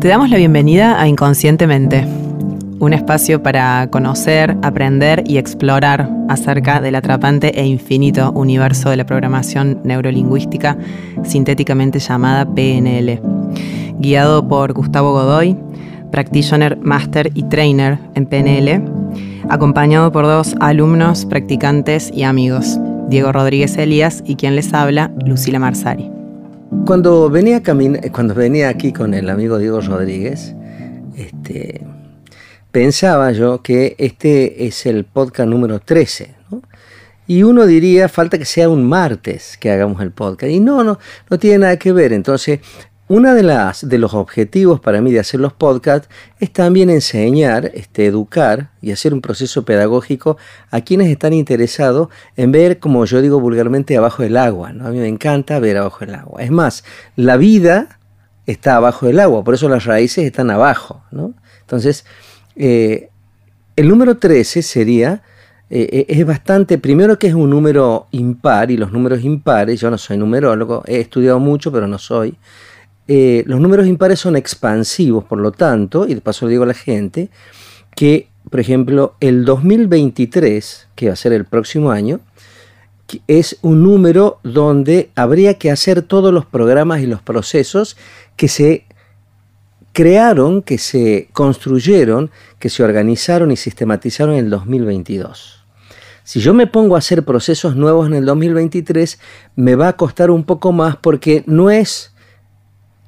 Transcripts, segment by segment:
Te damos la bienvenida a Inconscientemente, un espacio para conocer, aprender y explorar acerca del atrapante e infinito universo de la programación neurolingüística sintéticamente llamada PNL. Guiado por Gustavo Godoy, practitioner, master y trainer en PNL, acompañado por dos alumnos, practicantes y amigos, Diego Rodríguez Elías y quien les habla, Lucila Marsari. Cuando venía, cuando venía aquí con el amigo Diego Rodríguez, este, pensaba yo que este es el podcast número 13. Y uno diría, falta que sea un martes que hagamos el podcast. Y no, no, no tiene nada que ver. Entonces, una de las de los objetivos para mí de hacer los podcasts es también enseñar, este, educar y hacer un proceso pedagógico a quienes están interesados en ver, como yo digo vulgarmente, abajo del agua. ¿no? A mí me encanta ver abajo del agua. Es más, la vida está abajo del agua, por eso las raíces están abajo. ¿no? Entonces, eh, el número 13 sería eh, eh, es bastante, primero que es un número impar y los números impares, yo no soy numerólogo, he estudiado mucho pero no soy, eh, los números impares son expansivos, por lo tanto, y de paso le digo a la gente, que, por ejemplo, el 2023, que va a ser el próximo año, es un número donde habría que hacer todos los programas y los procesos que se crearon, que se construyeron, que se organizaron y sistematizaron en el 2022. Si yo me pongo a hacer procesos nuevos en el 2023, me va a costar un poco más porque no es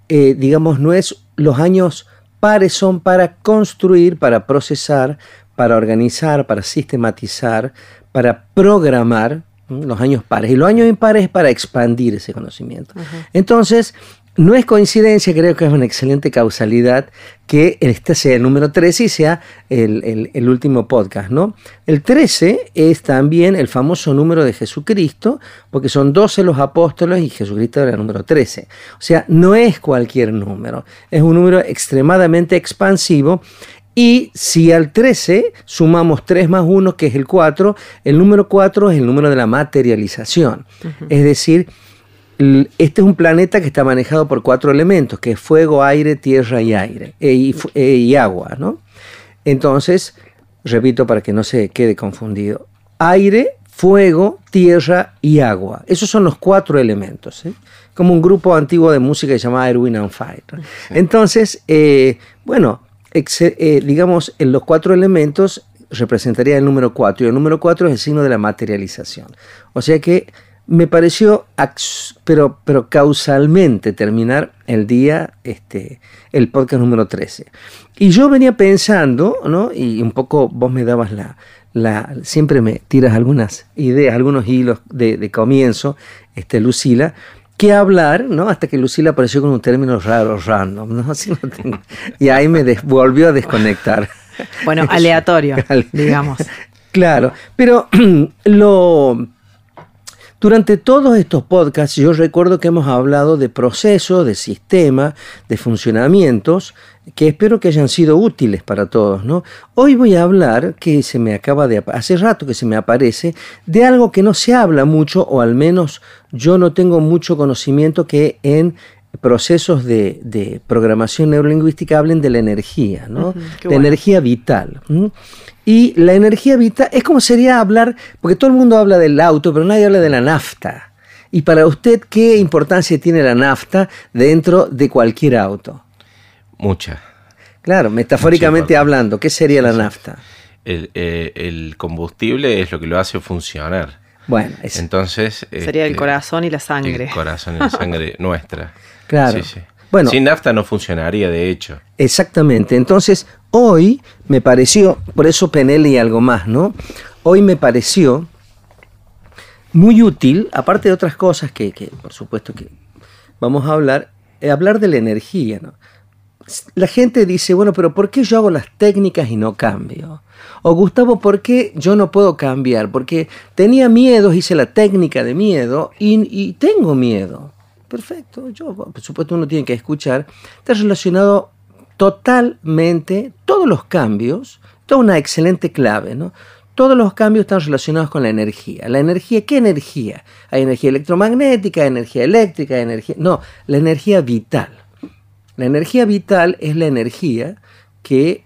eh, digamos, no es los años pares son para construir, para procesar, para organizar, para sistematizar, para programar los años pares. Y los años impares es para expandir ese conocimiento. Entonces, no es coincidencia, creo que es una excelente causalidad que este sea el número 13 y sea el, último podcast, ¿no? El 13 es también el famoso número de Jesucristo, porque son 12 los apóstoles y Jesucristo era el número 13. O sea, no es cualquier número, es un número extremadamente expansivo y si al 13 sumamos 3 más 1, que es el 4, el número 4 es el número de la materialización. Es decir, este es un planeta que está manejado por cuatro elementos, que es fuego, aire, tierra y aire, eh, eh, y, agua, ¿no? Entonces, repito para que no se quede confundido, aire, fuego, tierra y agua. Esos son los cuatro elementos. ¿eh? Como un grupo antiguo de música que se Wind and Fire. Entonces, bueno, digamos, en los cuatro elementos representaría el número cuatro. Y el número cuatro es el signo de la materialización. O sea que me pareció, pero, pero causalmente, terminar el día, este, el podcast número 13. Y yo venía pensando, ¿no? Y un poco vos me dabas la, la siempre me tiras algunas ideas, algunos hilos de, comienzo, este, Lucila, que hablar, ¿no? Hasta que Lucila apareció con un término raro, random, ¿no? Así no tengo. Y ahí me volvió a desconectar. Bueno, aleatorio, digamos. Claro, pero lo durante todos estos podcasts yo recuerdo que hemos hablado de procesos, de sistemas, de funcionamientos que espero que hayan sido útiles para todos, ¿no? Hoy voy a hablar, que se me acaba de hace rato que se me aparece, de algo que no se habla mucho o al menos yo no tengo mucho conocimiento que en procesos de, programación neurolingüística hablen de la energía, ¿no? la energía vital. Y la energía vital es como sería hablar, porque todo el mundo habla del auto, pero nadie habla de la nafta. Y para usted, ¿qué importancia tiene la nafta dentro de cualquier auto? Mucha. Claro, metafóricamente hablando, ¿qué sería la nafta? Eh, el, combustible es lo que lo hace funcionar. Bueno, entonces... Sería el este, corazón y la sangre. El corazón y la sangre nuestra. Claro. Bueno, Sin nafta no funcionaría, de hecho. Exactamente. Entonces, hoy me pareció, por eso Penel y algo más, ¿no? Hoy me pareció muy útil, aparte de otras cosas que, por supuesto que vamos a hablar, eh, hablar de la energía, ¿no? La gente dice, bueno, pero ¿por qué yo hago las técnicas y no cambio? O Gustavo, ¿por qué yo no puedo cambiar? Porque tenía miedo, hice la técnica de miedo y tengo miedo. Perfecto, yo, por supuesto, uno tiene que escuchar. Está relacionado totalmente, todos los cambios, toda una excelente clave, ¿no? Todos los cambios están relacionados con la energía. ¿La energía qué energía? Hay energía electromagnética, energía eléctrica, energía... No, la energía vital. La energía vital es la energía que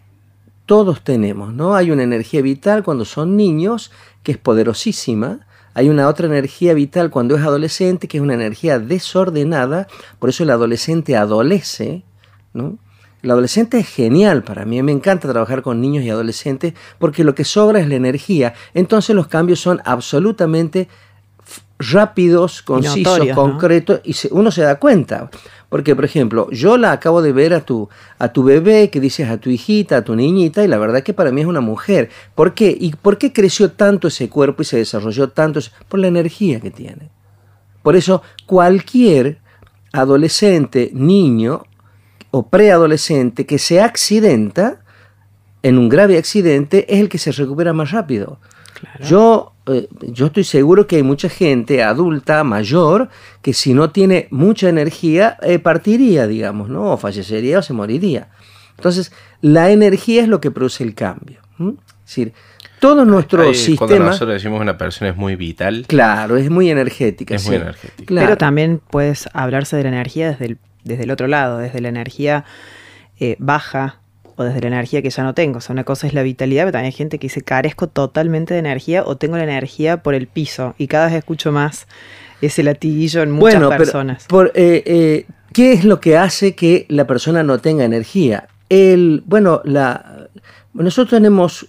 todos tenemos, ¿no? Hay una energía vital cuando son niños que es poderosísima, hay una otra energía vital cuando es adolescente que es una energía desordenada, por eso el adolescente adolece, ¿no? El adolescente es genial para mí, me encanta trabajar con niños y adolescentes porque lo que sobra es la energía, entonces los cambios son absolutamente rápidos, concisos, concretos, y uno se da cuenta. Porque, por ejemplo, yo la acabo de ver a tu, a tu bebé, que dices a tu hijita, a tu niñita, y la verdad que para mí es una mujer. ¿Por qué? ¿Y por qué creció tanto ese cuerpo y se desarrolló tanto? Por la energía que tiene. Por eso, cualquier adolescente, niño o preadolescente que se accidenta, en un grave accidente, es el que se recupera más rápido. Yo, eh, yo estoy seguro que hay mucha gente adulta, mayor, que si no tiene mucha energía, eh, partiría, digamos, ¿no? O fallecería o se moriría. Entonces, la energía es lo que produce el cambio. Es decir, todo nuestro sistema. Cuando nosotros decimos una persona es muy vital. Claro, es muy energética. Es muy energética. Pero también puedes hablarse de la energía desde el, desde el otro lado, desde la energía eh, baja, o desde la energía que ya no tengo. O sea, una cosa es la vitalidad, pero también hay gente que dice carezco totalmente de energía o tengo la energía por el piso. Y cada vez escucho más ese latiguillo en muchas personas. por, eh, eh, ¿Qué es lo que hace que la persona no tenga energía? El, bueno, la, nosotros tenemos,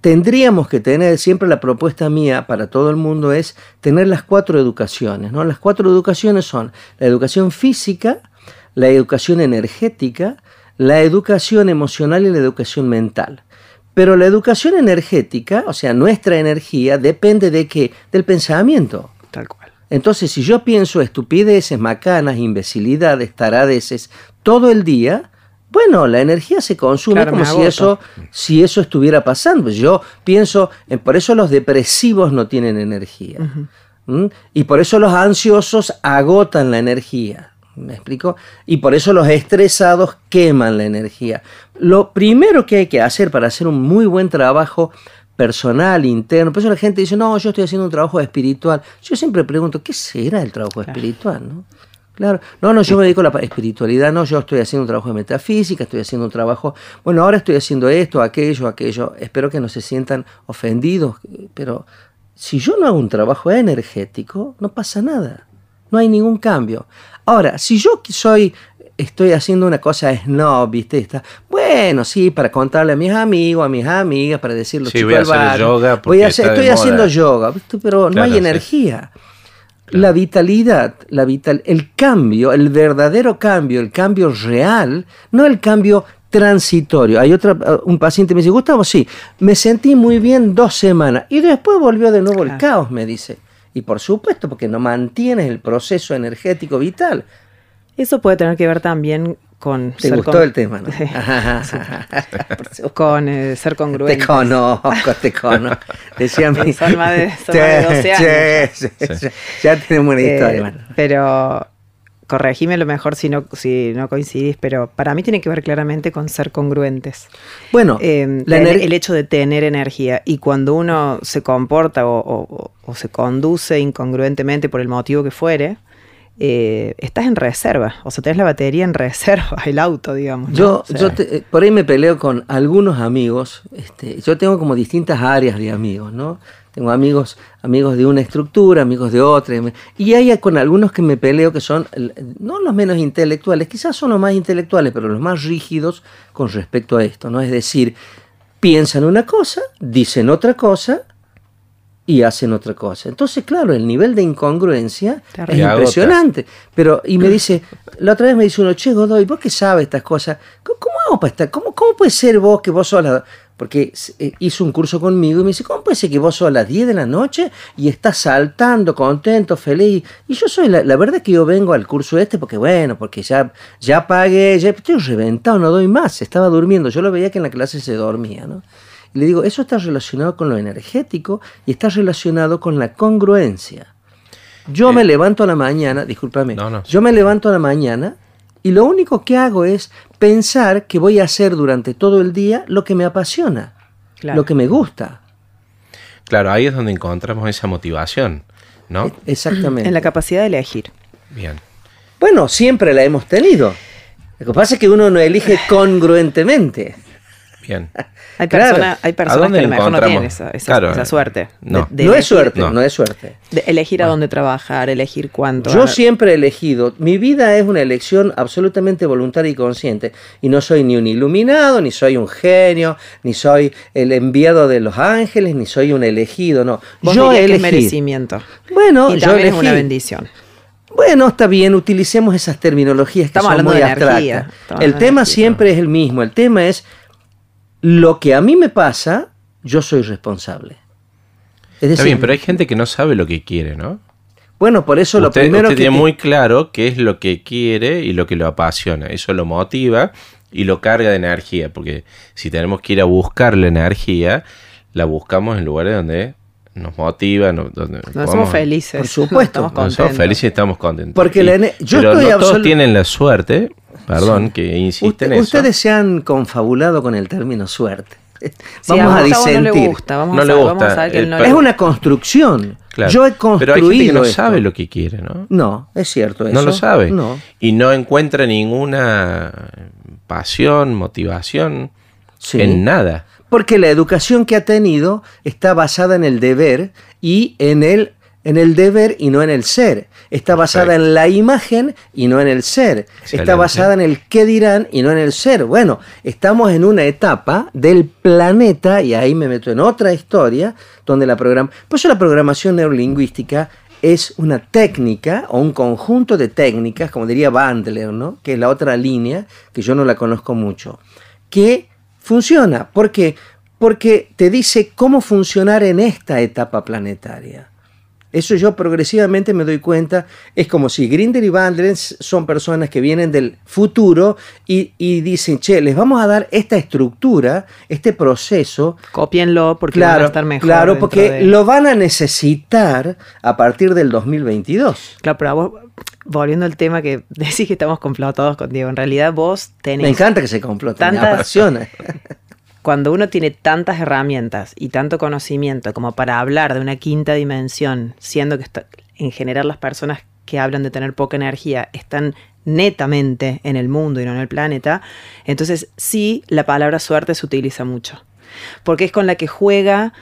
tendríamos que tener, siempre la propuesta mía para todo el mundo es tener las cuatro educaciones. ¿no? Las cuatro educaciones son la educación física, la educación energética, la educación emocional y la educación mental. Pero la educación energética, o sea, nuestra energía, depende de qué? Del pensamiento. Tal cual. Entonces, si yo pienso estupideces, macanas, imbecilidades, taradeces todo el día, bueno, la energía se consume como si eso, si eso estuviera pasando. Yo pienso, por eso los depresivos no tienen energía. Y por eso los ansiosos agotan la energía. ¿Me explico? Y por eso los estresados queman la energía. Lo primero que hay que hacer para hacer un muy buen trabajo personal, interno, por eso la gente dice, no, yo estoy haciendo un trabajo espiritual. Yo siempre pregunto, ¿qué será el trabajo espiritual? ¿no? Claro, no, no, yo me dedico a la espiritualidad, no, yo estoy haciendo un trabajo de metafísica, estoy haciendo un trabajo, bueno, ahora estoy haciendo esto, aquello, aquello, espero que no se sientan ofendidos, pero si yo no hago un trabajo energético, no pasa nada, no hay ningún cambio. Ahora, si yo soy, estoy haciendo una cosa snob, ¿viste? Está, bueno, sí, para contarle a mis amigos, a mis amigas, para decirlo sí, voy a hacer yoga voy a estoy haciendo yoga, pero no hay energía. La vitalidad, la vital, el cambio, el verdadero cambio, el cambio real, no el cambio transitorio. Hay otra, un paciente me dice, Gustavo, sí, me sentí muy bien dos semanas y después volvió de nuevo el caos, me dice. Y por supuesto, porque no mantienes el proceso energético vital. Eso puede tener que ver también con... Te gustó el tema, ¿no? con eh, ser congruente. Te conozco, te conozco. Decía mi... Son más de, son más de 12 años. Ya tenemos una historia. Eh, pero corregime a lo mejor si no, si no coincidís, pero para mí tiene que ver claramente con ser congruentes. Bueno, eh, el hecho de tener energía y cuando uno se comporta o, se conduce incongruentemente por el motivo que fuere, eh, estás en reserva, o sea, tenés la batería en reserva, el auto, digamos. Yo, yo eh, por ahí me peleo con algunos amigos, este, yo tengo como distintas áreas de amigos, ¿no? Tengo amigos, amigos de una estructura, amigos de otra. Y hay con algunos que me peleo que son no los menos intelectuales, quizás son los más intelectuales, pero los más rígidos con respecto a esto. ¿no? Es decir, piensan una cosa, dicen otra cosa y hacen otra cosa. Entonces, claro, el nivel de incongruencia es impresionante. Pero, y me dice, la otra vez me dice uno, che, Godoy, ¿vos qué sabes estas cosas? ¿Cómo, hago para estar? ¿Cómo, ¿Cómo puede ser vos que vos sos la porque eh, hizo un curso conmigo y me dice, ¿cómo puede ser que vos sos a las 10 de la noche y estás saltando, contento, feliz? Y yo soy, la, verdad es que yo vengo al curso este porque, bueno, porque ya, ya pagué, ya estoy reventado, no doy más, estaba durmiendo, yo lo veía que en la clase se dormía, ¿no? Y le digo, eso está relacionado con lo energético y está relacionado con la congruencia. Yo me eh, levanto a la mañana, discúlpame, yo me levanto a la mañana y lo único que hago es pensar que voy a hacer durante todo el día lo que me apasiona, lo que me gusta. Claro, ahí es donde encontramos esa motivación, ¿no? E-, exactamente. En la capacidad de elegir. Bien. Bueno, siempre la hemos tenido. Lo que pasa es que uno no elige congruentemente. Bien. Hay, Claro. persona- hay ¿A personas que a lo mejor no tienen esa, esa- Claro, esa suerte. no. de, de no es suerte, no. no. es suerte. de elegir a dónde trabajar, elegir cuánto. Yo siempre he elegido, mi vida es una elección absolutamente voluntaria y consciente, y no soy ni un iluminado, ni soy un genio, ni soy el enviado de los ángeles, ni soy un elegido, no. Vos yo dirías que es elegí. merecimiento. Bueno, y yo también es elegí. una bendición. Bueno, está bien, utilicemos esas terminologías que Estamos son hablando muy abstractas. estamos El hablando de tema energía. siempre es el mismo, el tema es lo que a mí me pasa, yo soy responsable. Es Está bien, pero hay gente que no sabe lo que quiere, ¿no? bueno, por eso lo primero usted que tiene te- muy claro qué es lo que quiere y lo que lo apasiona. Eso lo motiva y lo carga de energía. Porque si tenemos que ir a buscar la energía, la buscamos en lugares donde nos motiva, no- donde No podamos- somos felices. Por supuesto. Donde somos felices y estamos contentos. Porque Y- la yo pero estoy no todos tienen la suerte, perdón, que insiste Usted- en eso. ustedes se han confabulado con el término suerte. Sí, Vamos a, Gustavo disentir. no le gusta. Vamos, No a, le gusta. vamos a saber que no le Es una construcción. Claro. Yo he Pero hay construido gente que no esto. sabe lo que quiere, ¿no? No, es cierto eso. No lo sabe. No. Y no encuentra ninguna pasión, motivación Sí. en nada. Porque la educación que ha tenido está basada en el deber y en el, en el deber y no en el ser. Está basada en la imagen y no en el ser. Está basada en el qué dirán y no en el ser. Bueno, estamos en una etapa del planeta, y ahí me meto en otra historia, donde la programa... Por eso la programación neurolingüística es una técnica o un conjunto de técnicas, como diría Bandler, ¿no? que es la otra línea, que yo no la conozco mucho, que funciona. ¿Por qué? Porque te dice cómo funcionar en esta etapa planetaria. Eso yo progresivamente me doy cuenta. Es como si Grinder y Bandler son personas que vienen del futuro y, y dicen, che, les vamos a dar esta estructura, este proceso. Cópienlo porque van a Claro, estar mejor. claro, porque de- lo van a necesitar a partir del 2022. Claro, pero a vos, volviendo al tema que decís que estamos complotados con Diego, en realidad vos tenés... Me encanta que se comploten, me Tantas- apasiona. Cuando uno tiene tantas herramientas y tanto conocimiento como para hablar de una quinta dimensión, siendo que está- en general las personas que hablan de tener poca energía están netamente en el mundo y no en el planeta, entonces sí la palabra suerte se utiliza mucho. Porque es con la que juega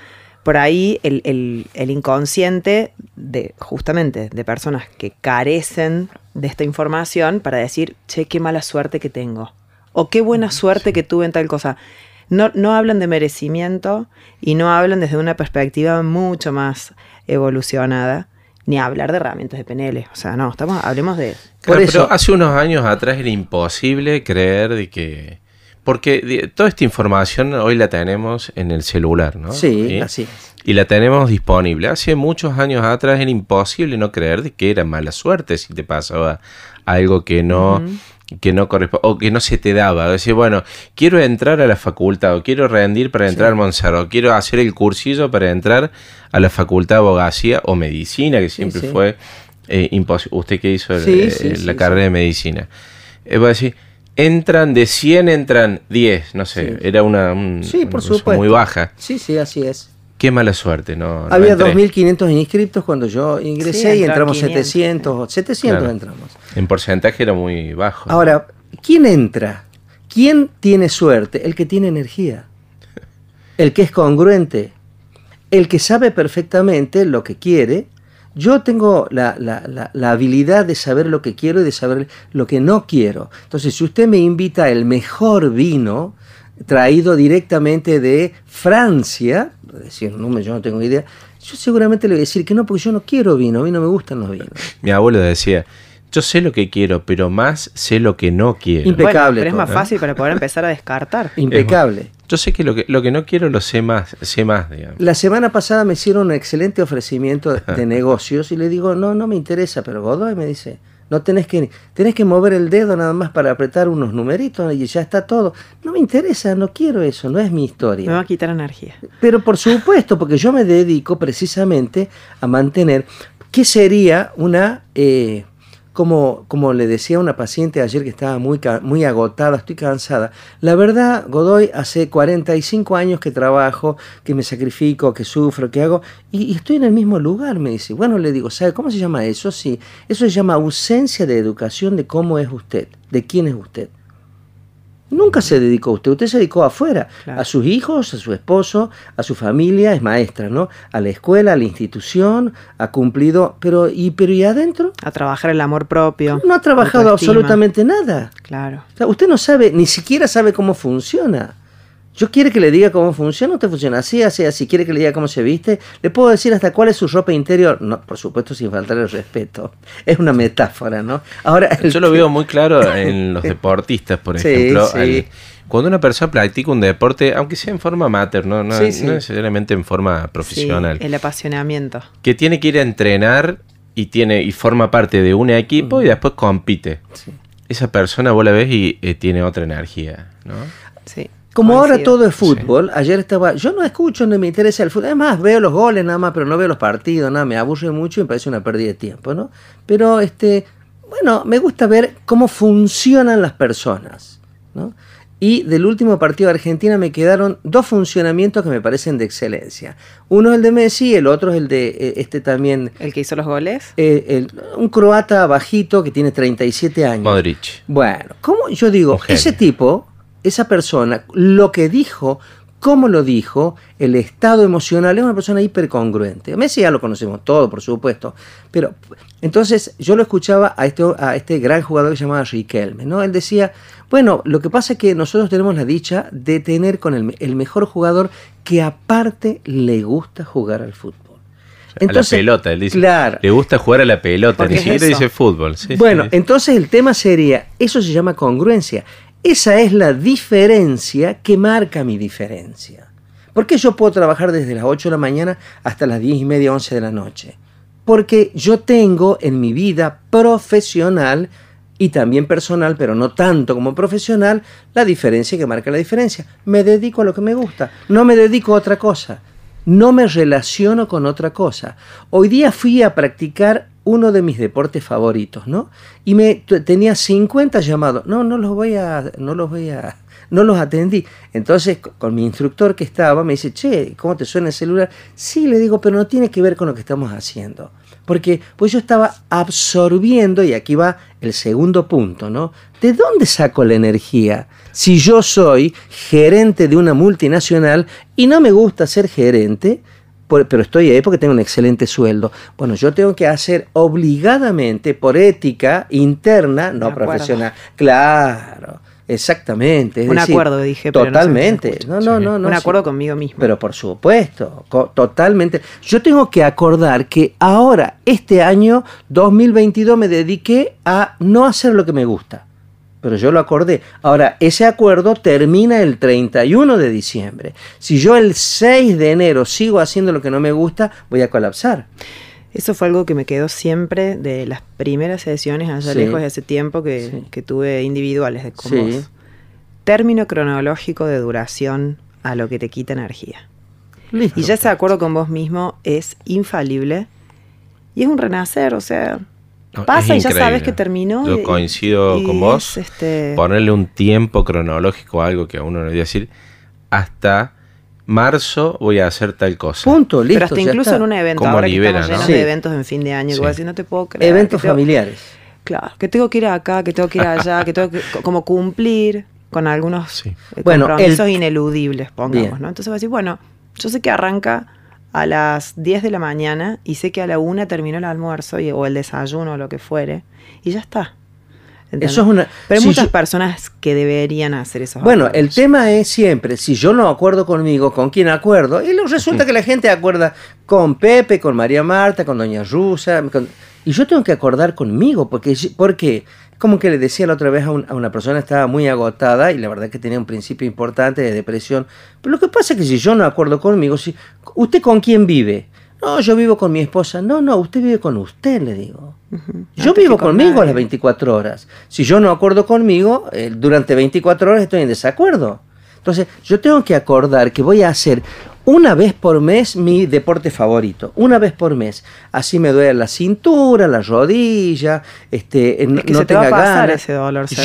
por ahí el, el- el inconsciente de justamente de personas que carecen de esta información para decir, che, qué mala suerte que tengo. O qué buena suerte que tuve en tal cosa. No, no hablan de merecimiento y no hablan desde una perspectiva mucho más evolucionada, ni hablar de herramientas de PNL. O sea, no, estamos, hablemos de... Por Claro, eso- pero hace unos años atrás era imposible creer de que... Porque de- toda esta información hoy la tenemos en el celular, ¿no? Sí, así es. Y la tenemos disponible. Hace muchos años atrás era imposible no creer de que era mala suerte si te pasaba algo que no, que no corresponde, o que no se te daba. Decir, bueno, quiero entrar a la facultad, o quiero rendir para entrar al Monserrat, o quiero hacer el cursillo para entrar a la facultad de abogacía o medicina, que siempre sí. fue eh, imposible. Usted que hizo el- Sí, eh, sí, la sí, carrera de medicina. Eh, va a decir, entran de 100, entran 10, no sé, Sí. era una, un- Sí, por una cosa supuesto. muy baja. Sí, sí, así es. Qué mala suerte, ¿no? no Había entré. 2.500 inscriptos cuando yo ingresé Sí, y entramos 500. 700, 700 Claro. entramos. En porcentaje era muy bajo. Ahora, ¿quién entra? ¿Quién tiene suerte? El que tiene energía. El que es congruente. El que sabe perfectamente lo que quiere. Yo tengo la, la- la- la habilidad de saber lo que quiero y de saber lo que no quiero. Entonces, si usted me invita el mejor vino traído directamente de Francia, es decir, no, yo no tengo idea, yo seguramente le voy a decir que no, porque yo no quiero vino, a mí no me gustan los vinos. Mi abuelo decía, yo sé lo que quiero, pero más sé lo que no quiero. Impe- Impecable Bueno, pero es más ¿eh? fácil para poder empezar a descartar. Impecable. Yo sé que lo que, lo que no quiero lo sé más, sé más, digamos. La semana pasada me hicieron un excelente ofrecimiento de, de negocios y le digo, no, no me interesa, pero Godoy me dice, no tenés que, tenés que mover el dedo nada más para apretar unos numeritos y ya está todo. No me interesa, no quiero eso, no es mi Me va historia. a quitar energía. Pero por supuesto, porque yo me dedico precisamente a mantener, ¿qué sería una... eh, como, como le decía a una paciente ayer que estaba muy, muy agotada, estoy cansada. La verdad, Godoy, hace 45 años que trabajo, que me sacrifico, que sufro, que hago, y, y estoy en el mismo lugar, me dice. Bueno, le digo, ¿sabe cómo se llama eso? Sí, eso se llama ausencia de educación de cómo es usted, de quién es usted. Nunca se dedicó a usted, usted se dedicó afuera, a sus hijos, a su esposo, a su familia, es maestra, ¿no? A la escuela, a la institución, ha cumplido, pero ¿y, pero ¿y adentro? A trabajar el amor propio. No ha trabajado absolutamente nada. Claro. usted no sabe, ni siquiera sabe cómo funciona. Yo quiere que le diga cómo funciona, usted funciona así, así, así. Quiere que le diga cómo se viste. Le puedo decir hasta cuál es su ropa interior. No, por supuesto, sin faltar el respeto. Es una metáfora, ¿no? Ahora, yo lo veo muy claro en los deportistas, por ejemplo. cuando una persona practica un deporte, aunque sea en forma amateur, no, necesariamente en forma profesional. el apasionamiento. Que tiene que ir a entrenar y tiene y forma parte de un equipo y después compite. Esa persona vos la ves y eh, tiene otra energía, ¿no? Sí. Como ahora todo es fútbol, ayer estaba, yo no escucho, no me interesa el fútbol, además veo los goles nada más, pero no veo los partidos, nada, me aburre mucho y me parece una pérdida de tiempo, ¿no? Pero este, bueno, me gusta ver cómo funcionan las personas, ¿no? Y del último partido de Argentina me quedaron dos funcionamientos que me parecen de excelencia. Uno es el de Messi, el otro es el de eh, este también. ¿El que hizo los goles? Eh, un croata bajito que tiene 37 años. Modric. Bueno, ¿cómo yo digo? Ese tipo esa persona, lo que dijo, cómo lo dijo, el estado emocional, es una persona hipercongruente. Messi ya lo conocemos todo, por supuesto, pero entonces yo lo escuchaba a este, a este gran jugador que se llamaba Riquelme, ¿no? Él decía, bueno, lo que pasa es que nosotros tenemos la dicha de tener con el, mejor jugador que aparte le gusta jugar al fútbol. Entonces, a la pelota, él dice. Le gusta jugar a la pelota, ni siquiera dice fútbol. bueno, entonces el tema sería, eso se llama congruencia. Esa es la diferencia que marca mi diferencia. ¿Por qué yo puedo trabajar desde las 8 de la mañana hasta las 10 y media, 11 de la noche? Porque yo tengo en mi vida profesional y también personal, pero no tanto como profesional, la diferencia que marca la diferencia. Me dedico a lo que me gusta, no me dedico a otra cosa, no me relaciono con otra cosa. Hoy día fui a practicar uno de mis deportes favoritos, ¿no? Y me tenía 50 llamados. No, no los voy a, no los voy a, no los atendí. Entonces, con mi instructor que estaba, me dice, che, ¿cómo te suena el celular? Sí, le digo, pero no tiene que ver con lo que estamos haciendo. Porque pues yo estaba absorbiendo, y aquí va el segundo punto, ¿no? ¿De dónde saco la energía? Si yo soy gerente de una multinacional y no me gusta ser gerente, pero estoy ahí porque tengo un excelente sueldo. Bueno, yo tengo que hacer obligadamente, por ética interna, no profesional. Claro. Exactamente. un acuerdo, dije. Totalmente. no, no, no, no, Un acuerdo conmigo mismo. Pero por supuesto, totalmente. Yo tengo que acordar que ahora, este año 2022, me dediqué a no hacer lo que me gusta pero yo lo acordé. Ahora, ese acuerdo termina el 31 de diciembre. Si yo el 6 de enero sigo haciendo lo que no me gusta, voy a colapsar. Eso fue algo que me quedó siempre de las primeras sesiones allá lejos de hace tiempo que, tuve individuales de con Término cronológico de duración a lo que te quita energía. Y ya ese acuerdo con vos mismo es infalible y es un renacer, o sea, Pasa y ya sabes que terminó. Yo coincido con vos. Este... Ponerle un tiempo cronológico a algo que a uno le voy a decir. Hasta marzo voy a hacer tal cosa. Punto, listo. Pero hasta incluso en un evento. Ahora que estamos llenos de eventos en fin de año. Igual no te puedo creer. Eventos familiares. Claro, que tengo que ir acá, que tengo que ir allá, que tengo que como cumplir con algunos eh, compromisos ineludibles, pongamos, ¿no? Entonces va a decir, bueno, yo sé que arranca a las 10 de la mañana y sé que a la 1 terminó el almuerzo o el desayuno o lo que fuere y ya está. Eso es una, Pero hay muchas personas que deberían hacer eso. Bueno, el tema es siempre, si yo no acuerdo conmigo, ¿con quién acuerdo? Y resulta que la gente acuerda con Pepe, con María Marta, con Doña Rusa. y yo tengo que acordar conmigo, porque, porque como que le decía la otra vez a, una persona, estaba muy agotada y la verdad que tenía un principio importante de depresión. Pero lo que pasa es que si yo no acuerdo conmigo, si, ¿usted con quién vive? No, yo vivo con mi esposa. No, no, usted vive con usted, le digo. Yo vivo conmigo las 24 horas. Si yo no acuerdo conmigo, eh, durante 24 horas estoy en desacuerdo. Entonces, yo tengo que acordar que voy a hacer una vez por mes mi deporte favorito, una vez por mes. Así me duele la cintura, la rodilla, este, no, tenga ganas.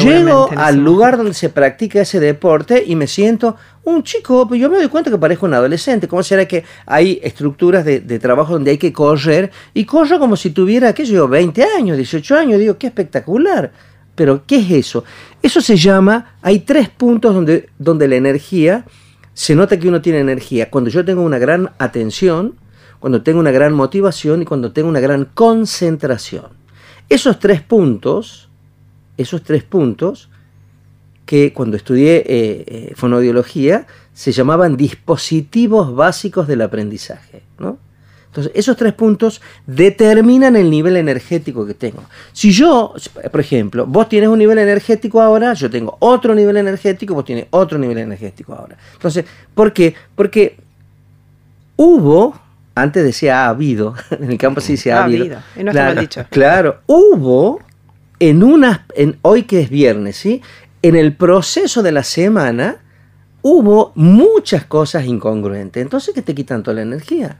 Llego al lugar donde se practica ese deporte y me siento un chico, pues yo me doy cuenta que parezco un adolescente. ¿Cómo será que hay estructuras de, trabajo donde hay que correr y corro como si tuviera, qué sé yo, 20 años, 18 años? Digo, qué espectacular. Pero, ¿qué es eso? Eso se llama, hay tres puntos donde, donde la energía, se nota que uno tiene energía. Cuando yo tengo una gran atención, cuando tengo una gran motivación y cuando tengo una gran concentración. Esos tres puntos, esos tres puntos, que cuando estudié eh, eh, fonodiología se llamaban dispositivos básicos del aprendizaje. ¿no? Entonces, esos tres puntos determinan el nivel energético que tengo. Si yo, por ejemplo, vos tienes un nivel energético ahora, yo tengo otro nivel energético, vos tienes otro nivel energético ahora. Entonces, ¿por qué? Porque hubo, antes decía ha habido, en el campo se dice ha, habido. no claro, dicho. claro, hubo en una, en, hoy que es viernes, ¿sí? En el proceso de la semana hubo muchas cosas incongruentes. Entonces, ¿qué te quitan toda la energía?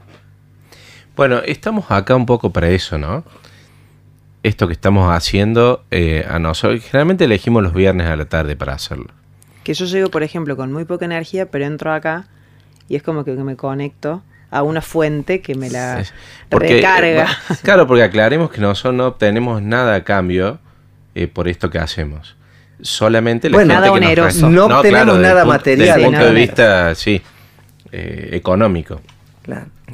Bueno, estamos acá un poco para eso, ¿no? Esto que estamos haciendo eh, a nosotros, generalmente elegimos los viernes a la tarde para hacerlo. Que yo llego, por ejemplo, con muy poca energía, pero entro acá y es como que me conecto a una fuente que me la recarga. claro, porque aclaremos que nosotros no obtenemos nada a cambio eh, por esto que hacemos. Solamente la bueno, gente que nos no, no obtenemos nada material. Desde el punto de vista, sí, eh, económico.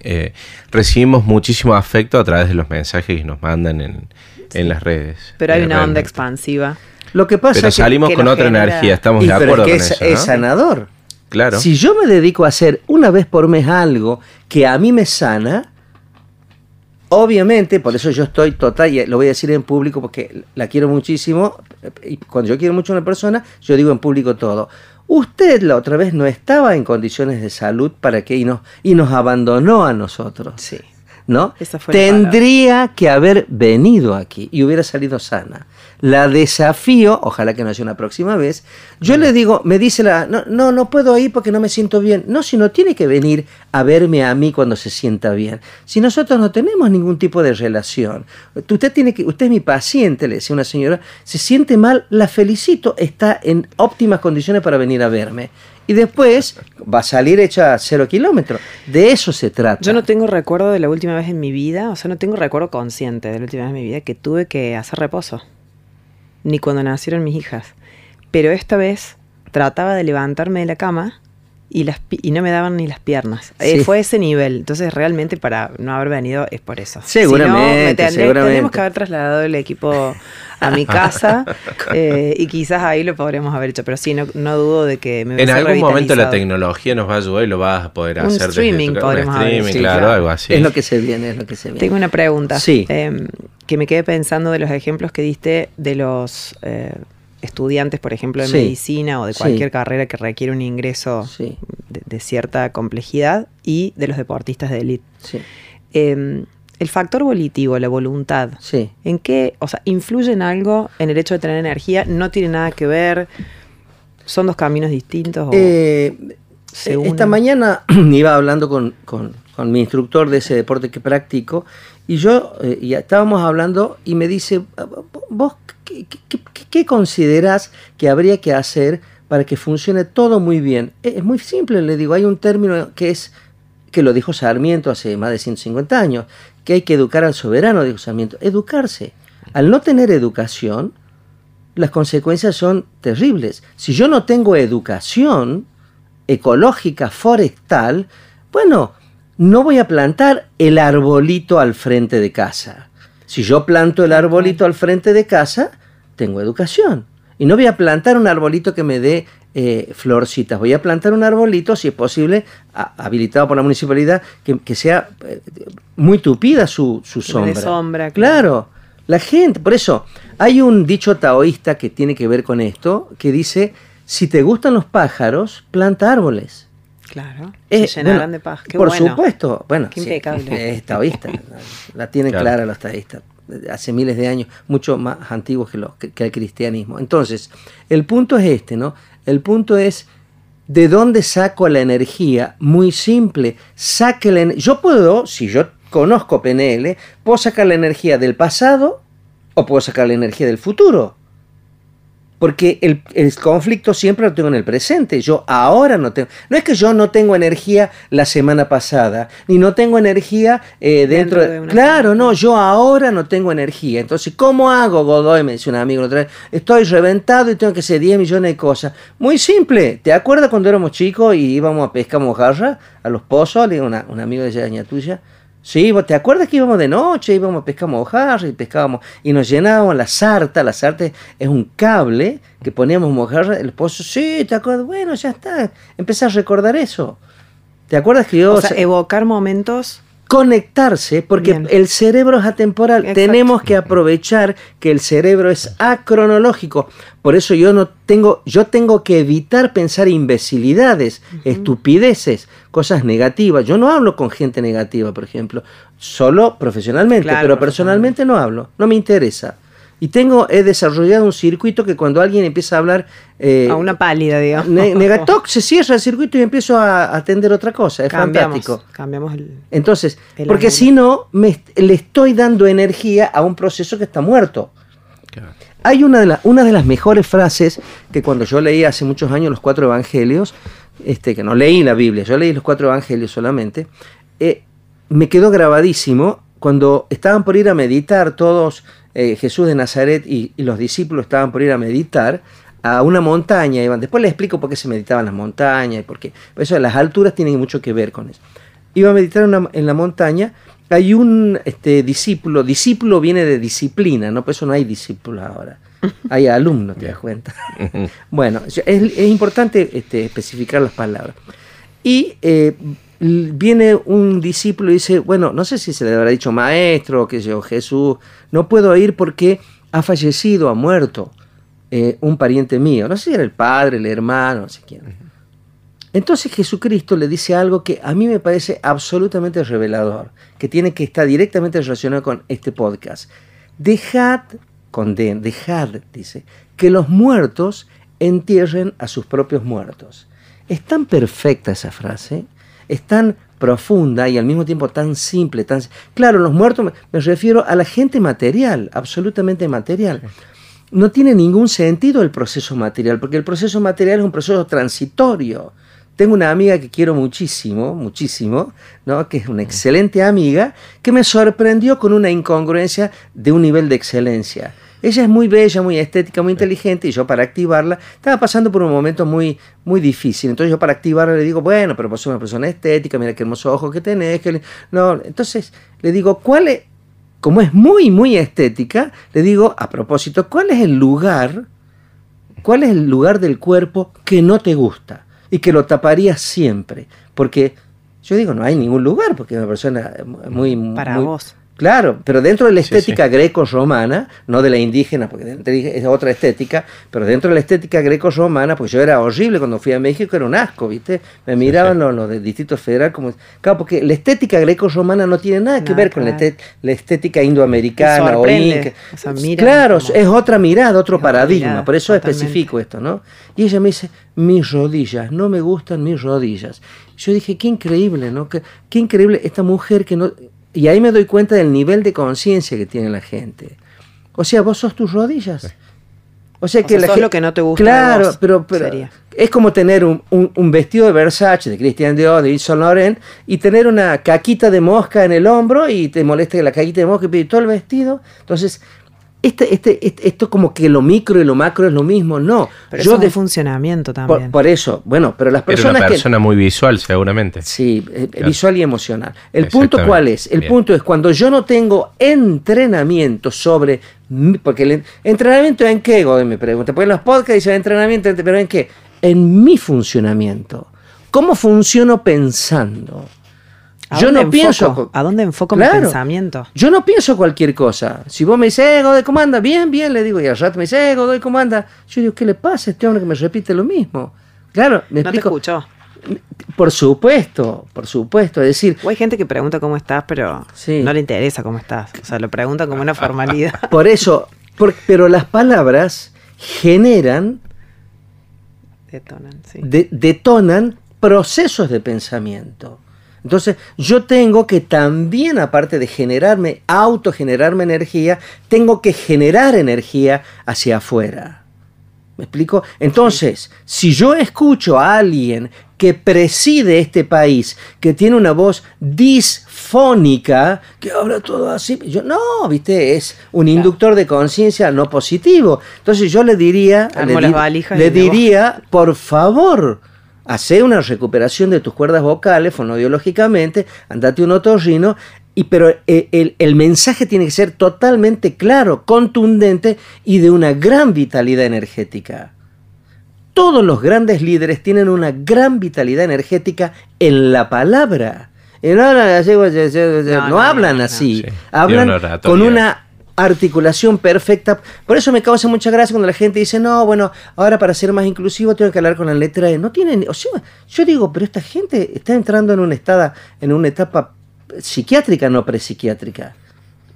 Eh, recibimos muchísimo afecto a través de los mensajes que nos mandan en, las redes. Pero hay una onda expansiva. Lo que pasa es que, salimos con otra energía, estamos de acuerdo con es, eso. Es sanador. Claro. Si yo me dedico a hacer una vez por mes algo que a mí me sana, obviamente, por eso yo estoy total, y lo voy a decir en público porque la quiero muchísimo, y cuando yo quiero mucho a una persona, yo digo en público todo. Usted la otra vez no estaba en condiciones de salud para que y nos, y nos abandonó a nosotros. Sí. ¿no? Tendría que haber venido aquí y hubiera salido sana. La desafío, ojalá que no sea una próxima vez. Yo le digo, me dice la, no, no, no puedo ir porque no me siento bien. No, si no tiene que venir a verme a mí cuando se sienta bien. Si nosotros no tenemos ningún tipo de relación. Usted tiene que, usted es mi paciente, le decía una señora, se siente mal, la felicito, está en óptimas condiciones para venir a verme y después va a salir hecha cero kilómetros. De eso se trata. Yo no tengo recuerdo de la última vez en mi vida, o sea, no tengo recuerdo consciente de la última vez en mi vida que tuve que hacer reposo. Ni cuando nacieron mis hijas. Pero esta vez trataba de levantarme de la cama y, las, y no me daban ni las piernas. Eh, fue ese nivel. Entonces, realmente para no haber venido es por eso. Seguramente. Tenemos que haber trasladado el equipo a mi casa eh, y quizás ahí lo podríamos haber hecho. Pero sí, no, no dudo de que me En algún momento la tecnología nos va a ayudar y lo vas a poder hacer. Streaming, podemos streaming, claro, algo así. Es lo que se viene, es lo que se viene. Tengo una pregunta. Sí. Em, que me quedé pensando de los ejemplos que diste de los. Eh, estudiantes, por ejemplo, de medicina o de cualquier carrera que requiere un ingreso de, cierta complejidad y de los deportistas de élite. Em, el factor volitivo, la voluntad, ¿en qué, o sea, influye en algo en el hecho de tener energía? ¿No tiene nada que ver? ¿Son dos caminos distintos? Eh, esta mañana iba hablando con, mi instructor de ese deporte que practico y yo eh, y estábamos hablando y me dice, vos ¿qué, consideras que habría que hacer para que funcione todo muy bien? Es muy simple, le digo, hay un término que es, que lo dijo Sarmiento hace más de 150 años, que hay que educar al soberano, dijo Sarmiento, educarse. Al no tener educación, las consecuencias son terribles. Si yo no tengo educación ecológica, forestal, bueno, no voy a plantar el arbolito al frente de casa. Si yo planto el arbolito al frente de casa, tengo educación. Y no voy a plantar un arbolito que me dé eh, florcitas. Voy a plantar un arbolito, si es posible, habilitado por la municipalidad, que, sea eh, muy tupida su, su sombra. sombra. Claro. La gente, por eso, hay un dicho taoísta que tiene que ver con esto, que dice, si te gustan los pájaros, planta árboles. Claro, se llenarán de paz. por supuesto, bueno, es taoísta, la tienen clara los taoístas hace miles de años, mucho más antiguos que, lo, que, el cristianismo. Entonces, el punto es este, ¿no? El punto es, ¿de dónde saco la energía? Muy simple, saque la Yo puedo, si yo conozco PNL, puedo sacar la energía del pasado o puedo sacar la energía del futuro. Porque el, el, conflicto siempre lo tengo en el presente. Yo ahora no tengo. No es que yo no tengo energía la semana pasada, ni no tengo energía eh, dentro, de. claro, no, yo ahora no tengo energía. Entonces, ¿cómo hago, Godoy? Me dice un amigo otra vez. Estoy reventado y tengo que hacer 10 millones de cosas. Muy simple. ¿Te acuerdas cuando éramos chicos y íbamos a pescar mojarra a los pozos? Le digo, una, un amigo de ella, tuya Sí, ¿te acuerdas que íbamos de noche, íbamos a pescar mojarra y pescábamos y nos llenábamos la sarta? La sarta es un cable que poníamos mojarra, el pozo, sí, ¿te acuerdas? Bueno, ya está, empecé a recordar eso. ¿Te acuerdas que yo... O sea, evocar momentos conectarse, porque el cerebro es atemporal. Tenemos que aprovechar que el cerebro es acronológico. Por eso yo no tengo, yo tengo que evitar pensar imbecilidades, estupideces, cosas negativas. Yo no hablo con gente negativa, por ejemplo, solo profesionalmente, pero personalmente no hablo, no me interesa. Y tengo, he desarrollado un circuito que cuando alguien empieza a hablar... Eh, a una pálida, digamos. negatoc, se cierra el circuito y empiezo a atender otra cosa. Es fantástico. Cambiamos el... Entonces, porque si no, le estoy dando energía a un proceso que está muerto. Hay una de, una de las mejores frases que cuando yo leí hace muchos años los cuatro evangelios, este, que no leí la Biblia, yo leí los cuatro evangelios solamente, eh, me quedó grabadísimo cuando estaban por ir a meditar todos eh, Jesús de Nazaret y, los discípulos estaban por ir a meditar a una montaña. Iban. Después les explico por qué se meditaban las montañas y por qué. Eso las alturas tienen mucho que ver con eso. Iba a meditar en la montaña. Hay un este, discípulo, discípulo viene de disciplina, ¿no? Por eso no hay discípulo ahora. Hay alumnos, te das cuenta. bueno, es, importante este, especificar las palabras. Y eh, viene un discípulo y dice, bueno, no sé si se le habrá dicho maestro, que yo, Jesús, no puedo ir porque ha fallecido, ha muerto eh, un pariente mío, no sé si era el padre, el hermano, no sé quién. Entonces Jesucristo le dice algo que a mí me parece absolutamente revelador, que tiene que estar directamente relacionado con este podcast. Dejad, con dejad, dice, que los muertos entierren a sus propios muertos. Es tan perfecta esa frase es tan profunda y al mismo tiempo tan simple, tan claro, los muertos me, refiero a la gente material, absolutamente material. No tiene ningún sentido el proceso material, porque el proceso material es un proceso transitorio. Tengo una amiga que quiero muchísimo, muchísimo, ¿no? que es una excelente amiga, que me sorprendió con una incongruencia de un nivel de excelencia. Ella es muy bella, muy estética, muy inteligente y yo para activarla estaba pasando por un momento muy, muy difícil. Entonces yo para activarla le digo, bueno, pero vos sos una persona estética, mira qué hermosos ojos que tenés. Que no, entonces le digo, ¿cuál es? Como es muy, muy estética, le digo, a propósito, ¿cuál es el lugar, cuál es el lugar del cuerpo que no te gusta y que lo taparías siempre? Porque yo digo, no hay ningún lugar, porque es una persona muy... Para vos. Claro, pero dentro de la estética greco-romana, no de la indígena, porque es otra estética, pero dentro de la estética greco-romana, pues yo era horrible cuando fui a México, era un asco, ¿viste? Me miraban los, los del Distrito Federal como... Claro, porque la estética greco-romana no tiene nada que ver con la, estética indoamericana o inca. claro, es otra mirada, otro paradigma, por eso especifico esto, ¿no? Y ella me dice, mis rodillas, no me gustan mis rodillas. Yo dije, qué increíble, ¿no? Qué, qué increíble esta mujer que no y ahí me doy cuenta del nivel de conciencia que tiene la gente. O sea, vos sos tus rodillas. O sea que sos lo que no te gusta. Claro, pero, pero es como tener un, un, vestido de Versace, de Christian Dior, de Yves Saint Laurent, y tener una caquita de mosca en el hombro y te molesta que la caquita de mosca y todo el vestido. Entonces, este, este, este, esto como que lo micro y lo macro es lo mismo, no. Pero yo de funcionamiento también. Por, eso, bueno, pero las personas. Era una persona muy visual, seguramente. Sí, eh, visual y emocional. El punto cuál es? El punto es cuando yo no tengo entrenamiento sobre. Porque el entrenamiento en qué, Godoy me pregunta. Porque en los podcasts dicen entrenamiento, pero en qué? En mi funcionamiento. ¿Cómo funciono pensando? Yo no pienso. ¿A dónde enfoco mi pensamiento? Yo no pienso cualquier cosa. Si vos me dices, eh, Godoy, ¿cómo anda? Bien, bien, le digo. Y al rato me dice, eh, Godoy, ¿cómo anda? Yo digo, ¿qué le pasa a este hombre que me repite lo mismo? Claro, me no explico. Te escuchó. Por supuesto, por supuesto. Es decir. O hay gente que pregunta cómo estás, pero no le interesa cómo estás. O sea, lo pregunta como una formalidad. Por eso, pero las palabras generan. Detonan, sí. detonan procesos de pensamiento. Entonces yo tengo que también, aparte de generarme, autogenerarme energía, tengo que generar energía hacia afuera. ¿Me explico? Entonces, si yo escucho a alguien que preside este país, que tiene una voz disfónica, que habla todo así, yo no, viste, es un inductor de conciencia no positivo. Entonces yo le diría, Armo le, di- diría, por favor, hace una recuperación de tus cuerdas vocales fonodiológicamente, andate un otorrino, y, pero eh, el, el mensaje tiene que ser totalmente claro, contundente y de una gran vitalidad energética. Todos los grandes líderes tienen una gran vitalidad energética en la palabra. Y no, hablan así, no no, no, hablan no. así, Sí, tiene hablan una oratoria. con una articulación perfecta. Por eso me causa mucha gracia cuando la gente dice, no, bueno, ahora para ser más inclusivo tengo que hablar con la letra E. No tienen, o sea, yo digo, pero esta gente está entrando en una, estada, en una etapa psiquiátrica, no prepsiquiátrica.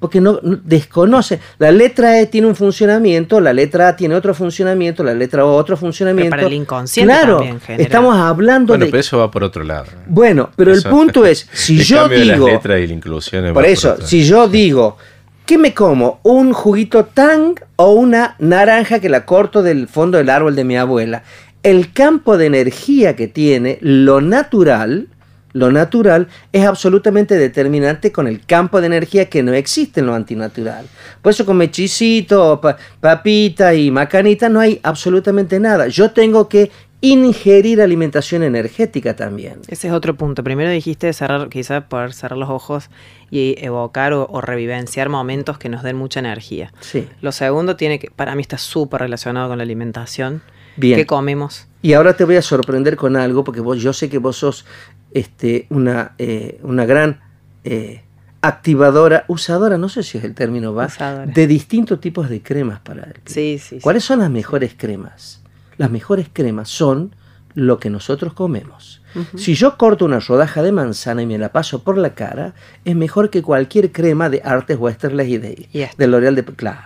Porque no, no- desconoce. La letra E tiene un funcionamiento, la letra A tiene otro funcionamiento, la letra O otro funcionamiento. para el inconsciente Claro, también estamos hablando Bueno, de... pero eso va por otro lado. Bueno, pero Eso- el punto es, si el yo cambio de las digo... letras y la inclusión Por eso, si yo digo, ¿qué me como? ¿Un juguito tang o una naranja que la corto del fondo del árbol de mi abuela? El campo de energía que tiene, lo natural, lo natural es absolutamente determinante con el campo de energía que no existe en lo antinatural. Por eso con mechisito, pa- papita y macanita no hay absolutamente nada. Yo tengo que ingerir alimentación energética también. Ese es otro punto. Primero dijiste cerrar, quizás poder cerrar los ojos y evocar o, o revivenciar momentos que nos den mucha energía. Sí. Lo segundo tiene que, para mí está súper relacionado con la alimentación. Bien. ¿Qué comemos? Y ahora te voy a sorprender con algo, porque vos, yo sé que vos sos este, una, eh, una gran eh, activadora, usadora, no sé si es el término va, Usadora. de distintos tipos de cremas para el sí. sí. ¿Cuáles son las mejores cremas? Las mejores cremas son lo que nosotros comemos. Si yo corto una rodaja de manzana y me la paso por la cara, es mejor que cualquier crema de Artes Westerles y de, Y esto. de L'Oreal de... Claro.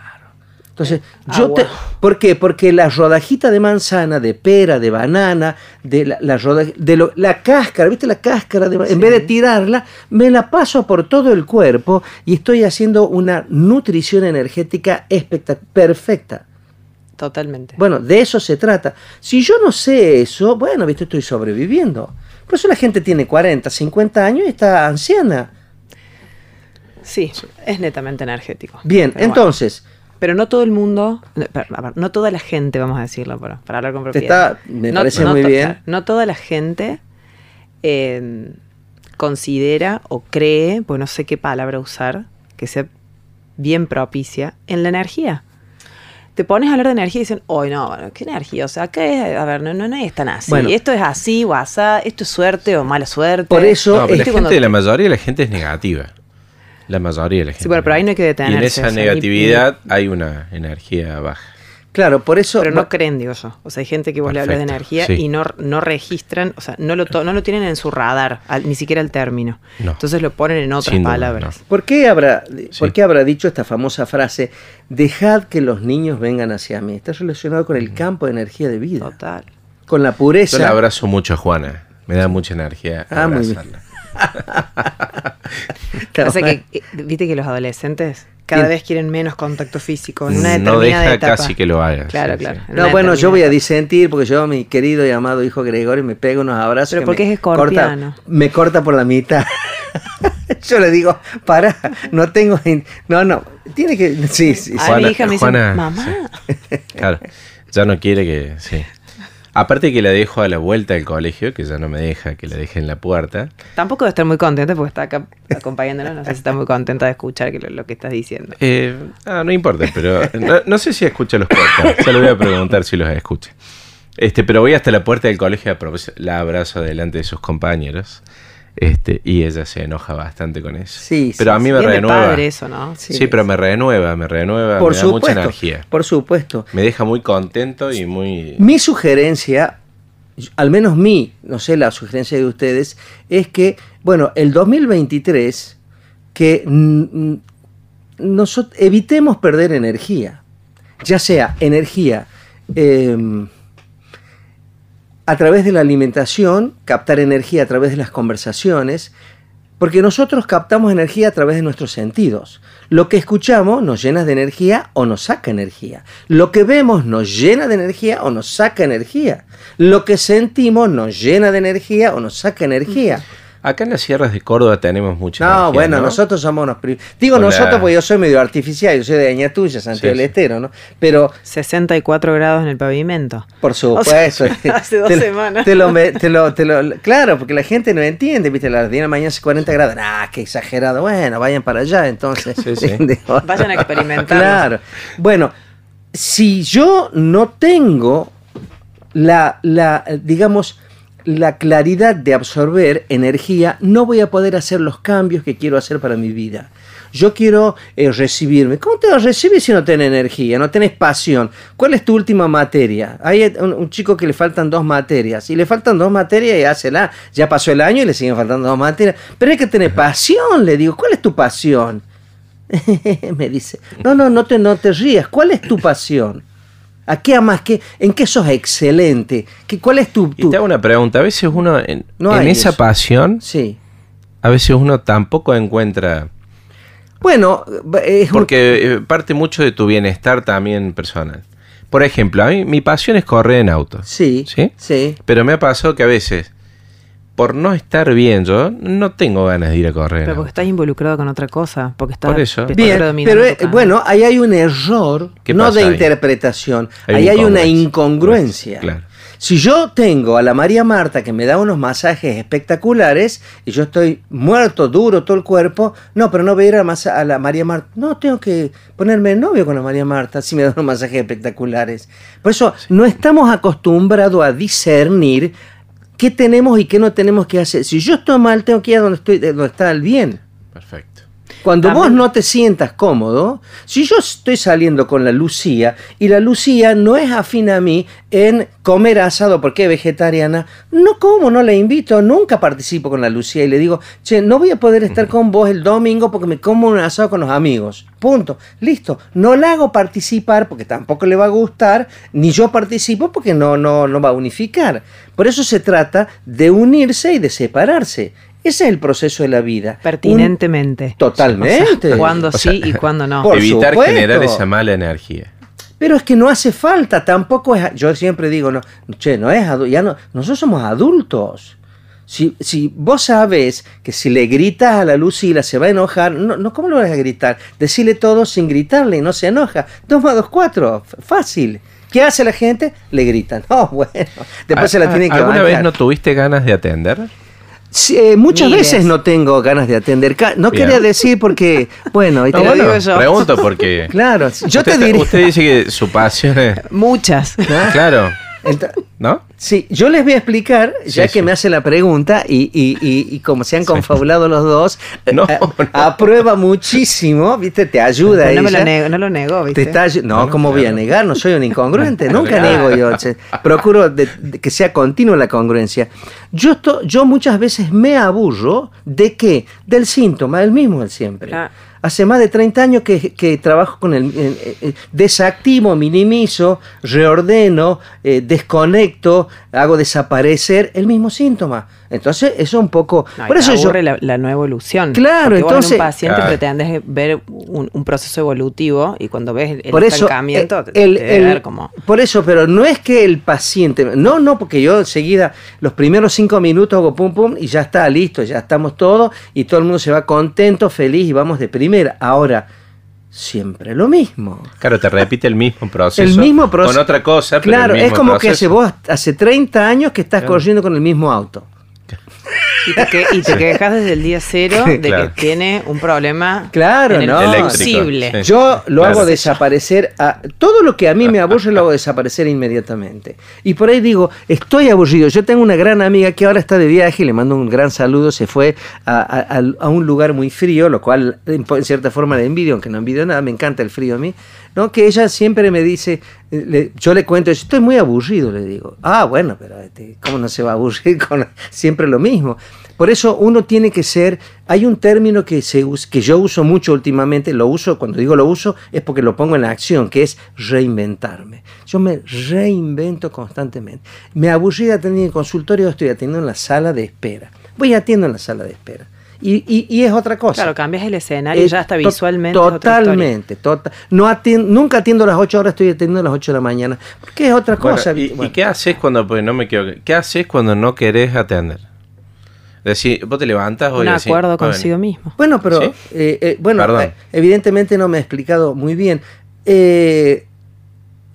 Entonces, Ah, yo te... ¿Por qué? Porque la rodajita de manzana, de pera, de banana, de la, la de lo- la cáscara, ¿viste la cáscara? De, En vez de tirarla, me la paso por todo el cuerpo y estoy haciendo una nutrición energética perfecta. Totalmente. Bueno, de eso se trata. Si yo no sé eso, bueno, viste, estoy sobreviviendo. Por eso la gente tiene 40, 50 años y está anciana. Sí, es netamente energético. Bien, Pero bueno. entonces, Pero no todo el mundo, no, toda la gente, vamos a decirlo para, para hablar con propiedad. está- me No- parece no muy bien. claro, No toda la gente eh, considera o cree, pues no sé qué palabra usar, que sea bien propicia, en la energía. Te pones a hablar de energía y dicen, hoy no, bueno, ¿qué energía? O sea, ¿qué? A ver, no, no, no es tan así. Bueno. esto es así o asá, esto es suerte o mala suerte. Por eso- No, la, ¿Viste gente, cuando- la mayoría de la gente es negativa. La mayoría de la gente. bueno, pero ahí no hay que Y en detenerse, esa o sea, ni- negatividad hay una energía baja. Claro, por eso... Pero no creen, digo yo. O sea, hay gente que vos le hablas de energía sí. y no, no registran, o sea, no lo, to- no lo tienen en su radar, al- ni siquiera el término. No. Entonces lo ponen en otras Sin duda, palabras. ¿Por qué, habrá, ¿Por qué habrá dicho esta famosa frase, dejad que los niños vengan hacia mí? Está relacionado con el campo de energía de vida, Total. con la Yo pureza. la abrazo mucho a Juana. Me da mucha energía Ah, muy bien. O sea que, eh, viste que los adolescentes cada vez quieren menos contacto físico en una No determinada deja etapa. casi que lo hagas. Claro, sí, claro. sí. En No, bueno, yo voy a disentir porque yo, mi querido y amado hijo Gregorio, me pega unos abrazos. Pero que porque me es escorpiano. Corta, me corta por la mitad. yo le digo, para, no tengo. No, no, tiene que. Sí, sí. A sí. mi hija me dice, Juana, mamá. sí. Claro, ya no quiere que. Sí. Aparte que la dejo a la vuelta del colegio, que ya no me deja que la deje en la puerta. Tampoco debe estar muy contenta porque está acá acompañándonos. No sé si está muy contenta de escuchar que lo, lo que estás diciendo. Eh, ah, no importa, pero no, no sé si escucha los podcasts. Ya le voy a preguntar si los escucha. Este, pero voy hasta la puerta del colegio, la abrazo delante de sus compañeros. Este, y ella se enoja bastante con eso. Sí, pero sí, a mí me renueva. padre eso, ¿no? Sí, Sí. pero me renueva, me renueva, Por me da mucha energía. Por supuesto. Me deja muy contento y muy... Mi sugerencia, al menos mi, no sé la sugerencia de ustedes, es que, bueno, el 2023, que mm, mm, nosot- evitemos perder energía, ya sea energía em, a través de la alimentación, captar energía a través de las conversaciones, Porque nosotros captamos energía a través de nuestros sentidos. Lo que escuchamos nos llena de energía o nos saca energía. Lo que vemos nos llena de energía o nos saca energía. Lo que sentimos nos llena de energía o nos saca energía. Acá en las sierras de Córdoba tenemos mucha No, energía, bueno, ¿no? nosotros somos unos... Digo nosotros porque yo soy medio artificial, yo soy de Añatuya, Santiago Sí, del sí. Estero, ¿no? Pero 64 grados en el pavimento. Por O sea, supuesto. hace dos Te semanas. Te lo, me- te lo- te lo- claro, porque la gente no entiende, viste, la de la mañana hace 40 grados. Ah, qué exagerado. Bueno, vayan para allá entonces. Sí, sí. Digo, Vayan a experimentar. Claro. Bueno, si yo no tengo la, la, digamos, la claridad de absorber energía, no voy a poder hacer los cambios que quiero hacer para mi vida. Yo quiero eh, recibirme. ¿Cómo te vas a recibir si no tenés energía, no tenés pasión? ¿Cuál es tu última materia? Hay un, un chico que le faltan dos materias. Y le faltan dos materias y hácela. Ya pasó el año y le siguen faltando dos materias. Pero hay que tener pasión, le digo. ¿Cuál es tu pasión? me dice, no, no, no te, no te rías, ¿cuál es tu pasión? ¿A qué amas? ¿Qué, ¿En qué sos excelente? ¿Qué, ¿Cuál es tu...? Y te hago una pregunta. A veces uno, en, No en esa eso. pasión, Sí. a veces uno tampoco encuentra... Bueno, es Porque eh, parte mucho de tu bienestar también personal. Por ejemplo, a mí mi pasión es correr en auto. Sí, ¿Sí? sí. Pero me ha pasado que a veces, por no estar bien yo, no tengo ganas de ir a correr. Pero porque estás involucrado con otra cosa. Porque estás, Por eso. estás Bien, pero eh, bueno, ahí hay un error, ¿Qué no de ahí? interpretación, Hay ahí hay una incongruencia. Claro. Si yo tengo a la María Marta que me da unos masajes espectaculares y yo estoy muerto, duro todo el cuerpo, no, pero no voy a ir a, masa- a la María Marta. No, tengo que ponerme de novio con la María Marta si me da unos masajes espectaculares. Por eso no estamos acostumbrados a discernir qué tenemos y qué no tenemos que hacer. Si yo estoy mal, tengo que ir a donde, estoy, donde está el bien. Perfecto. Cuando vos no te sientas cómodo, si yo estoy saliendo con la Lucía y la Lucía no es afín a mí en comer asado porque es vegetariana, no como, no la invito, nunca participo con la Lucía y le digo, che, no voy a poder estar con vos el domingo porque me como un asado con los amigos. Punto. Listo. No la hago participar porque tampoco le va a gustar, ni yo participo porque no, no, no va a unificar. Por eso se trata de unirse y de separarse. Ese es el proceso de la vida. Un- Pertinentemente. Totalmente. Cuándo O sea, sí y cuándo no. Por Evitar supuesto. generar esa mala energía. Pero es que no hace falta, tampoco es. Yo siempre digo, no, che, no es ya no, nosotros somos adultos. Si, si vos sabes que si le gritas a la Lucila se va a enojar, no, no ¿cómo lo vas a gritar? Decirle todo sin gritarle y no se enoja. Dos más dos, cuatro, fácil. ¿Qué hace la gente? Le gritan. No, bueno. Después se la ¿Al- tienen que ¿Alguna vez no tuviste ganas de atender? Sí, eh, muchas Miles. veces no tengo ganas de atender. No Bien. quería decir porque, bueno, y No, te- bueno, digo yo. pregunto porque... claro, yo te usted, diría. usted dice que su pasión es... Muchas. Claro, ¿no? Sí, yo les voy a explicar, ya Sí, que sí. me hace la pregunta y, y- y- y como se han confabulado los dos, No, eh, no. aprueba muchísimo, ¿viste? Te ayuda no, me lo negó, no lo negó, Te ¿viste? está ayu- no, ¿cómo voy a negar? No soy un incongruente, nunca Claro. niego yo. che. Procuro de- de que sea continua la congruencia. Yo, esto- yo muchas veces me aburro de qué? Del síntoma, el mismo de siempre. Claro. Hace más de 30 años que, que trabajo con el... eh, eh, desactivo, minimizo, reordeno, eh, desconecto, hago desaparecer el mismo síntoma. Entonces, eso un poco... No, por eso yo... la, la no evolución. Claro, Porque vos entonces- en un paciente Claro. pretendes ver un, un proceso evolutivo y cuando ves el, por eso estancamiento, eh, te- el- te debe el- ver como... por eso pero no es que el paciente no no porque yo enseguida los primeros cinco minutos hago pum pum y ya está listo ya estamos todos y todo el mundo se va contento feliz y vamos de primera ahora siempre lo mismo Claro, te repite el mismo proceso. el mismo proceso Con otra cosa, pero claro es como que hace vos hace 30 años que estás Claro. corriendo con el mismo auto Y te, que- y te quejas desde el día cero de Claro. que tiene un problema Claro, en el no. sí. Yo lo Claro. hago desaparecer. A, todo lo que a mí me aburre lo hago desaparecer inmediatamente. Y por ahí digo, estoy aburrido. Yo tengo una gran amiga que ahora está de viaje, le mando un gran saludo. Se fue a, a- a- un lugar muy frío, lo cual en, en cierta forma le envidio, aunque no envidio nada, me encanta el frío a mí. ¿No? Que ella siempre me dice, eh, le- yo le cuento, estoy muy aburrido, le digo. Ah, bueno, pero este, ¿cómo no se va a aburrir con siempre lo mismo? Por eso uno tiene que ser, hay un término que, se, que yo uso mucho últimamente, lo uso, cuando digo lo uso, es porque lo pongo en la acción, que es reinventarme. Yo me reinvento constantemente. Me aburrí de atender en el consultorio, estoy atendiendo en la sala de espera. Voy atiendo en la sala de espera. Y, y- y es otra cosa. Claro, cambias el escenario ya está to- visualmente. es otra historia. Totalmente. tota- no atien- nunca atiendo a las 8 horas, estoy atendiendo a las 8 de la mañana. Porque es otra Bueno, cosa. ¿y, y Bueno. qué haces cuando, pues no me quedo, qué haces cuando no querés atender? Es decir, vos te levantas hoy Un acuerdo "Bueno, consigo mismo. Bueno, pero ¿Sí? eh, eh, bueno, Perdón. eh, evidentemente no me he explicado muy bien. Eh,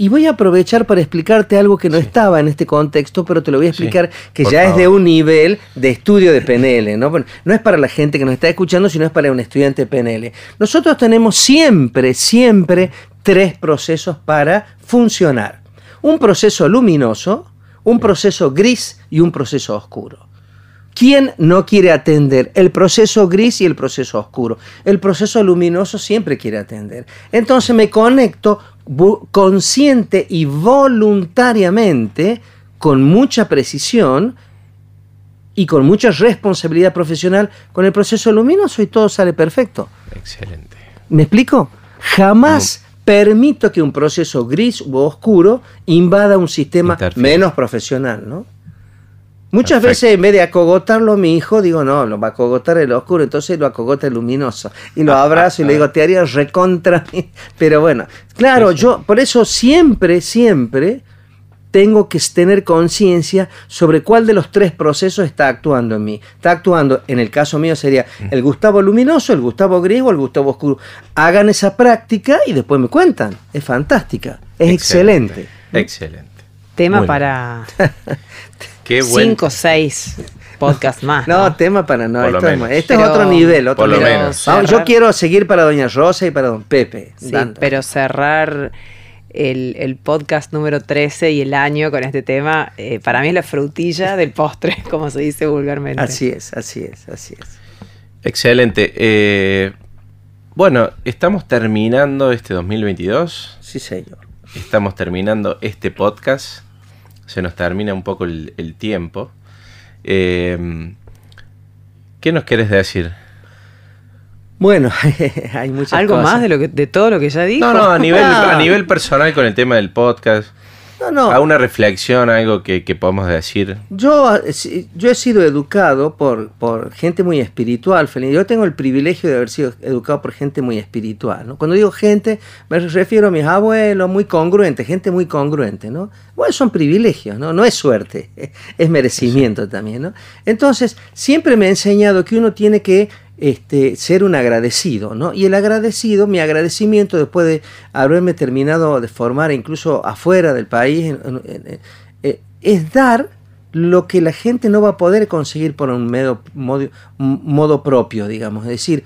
y voy a aprovechar para explicarte algo que no estaba en este contexto, pero te lo voy a Sí, explicar que ya es de un nivel de estudio de PNL, ¿no? Bueno, no es para la gente que nos está escuchando, sino es para un estudiante de PNL. Nosotros tenemos siempre, siempre tres procesos para funcionar. Un proceso luminoso, un proceso gris y un proceso oscuro. ¿Quién no quiere atender el proceso gris y el proceso oscuro? El proceso luminoso siempre quiere atender. Entonces me conecto consciente y voluntariamente, con mucha precisión y con mucha responsabilidad profesional con el proceso luminoso y todo sale perfecto. Excelente. ¿Me explico? Jamás permito que un proceso gris u oscuro invada un sistema Interfiere. menos profesional, ¿no? Muchas Perfecto. veces en vez de acogotarlo a mi hijo, digo, no, lo va a acogotar el oscuro, entonces lo acogota el luminoso. Y lo abrazo y le digo, te haría recontra. mí". Pero bueno, claro, Sí, sí. yo por eso siempre, siempre tengo que tener conciencia sobre cuál de los tres procesos está actuando en mí. Está actuando, en el caso mío sería el Gustavo luminoso, el Gustavo gris o el Gustavo oscuro. Hagan esa práctica y después me cuentan. Es fantástica, es excelente. Excelente. Tema Muy para Qué buen. cinco o seis podcasts más. No, ¿no? tema para no. Por lo Esto, es, menos. esto es otro nivel. Otro Por lo nivel. menos. Yo quiero seguir para Doña Rosa y para Don Pepe. Sí, dando. pero cerrar el, el podcast número 13 y el año con este tema, eh, para mí es la frutilla del postre, como se dice vulgarmente. Así es, así es, así es. Excelente. Eh, bueno, estamos terminando este 2022. Sí, señor. Estamos terminando este podcast. Se nos termina un poco el, el tiempo. Eh, ¿Qué nos quieres decir? Bueno, hay muchas ¿Algo cosas. más de, lo que, de todo lo que ya dijo? No, no, a nivel, No. a nivel personal con el tema del podcast. No, no. ¿A una reflexión, algo que, que podamos decir? Yo, eh, yo he sido educado por, por gente muy espiritual, Felín. Yo tengo el privilegio de haber sido educado por gente muy espiritual. ¿no? Cuando digo gente, me refiero a mis abuelos, muy congruentes, gente muy congruente. ¿no? Bueno, son privilegios, ¿no? no es suerte, es merecimiento también. ¿no? Entonces, siempre me ha enseñado que uno tiene que este, ser un agradecido, ¿no? Y el agradecido, mi agradecimiento después de haberme terminado de formar incluso afuera del país, eh, es dar lo que la gente no va a poder conseguir por un medio, modo, propio, digamos. Es decir,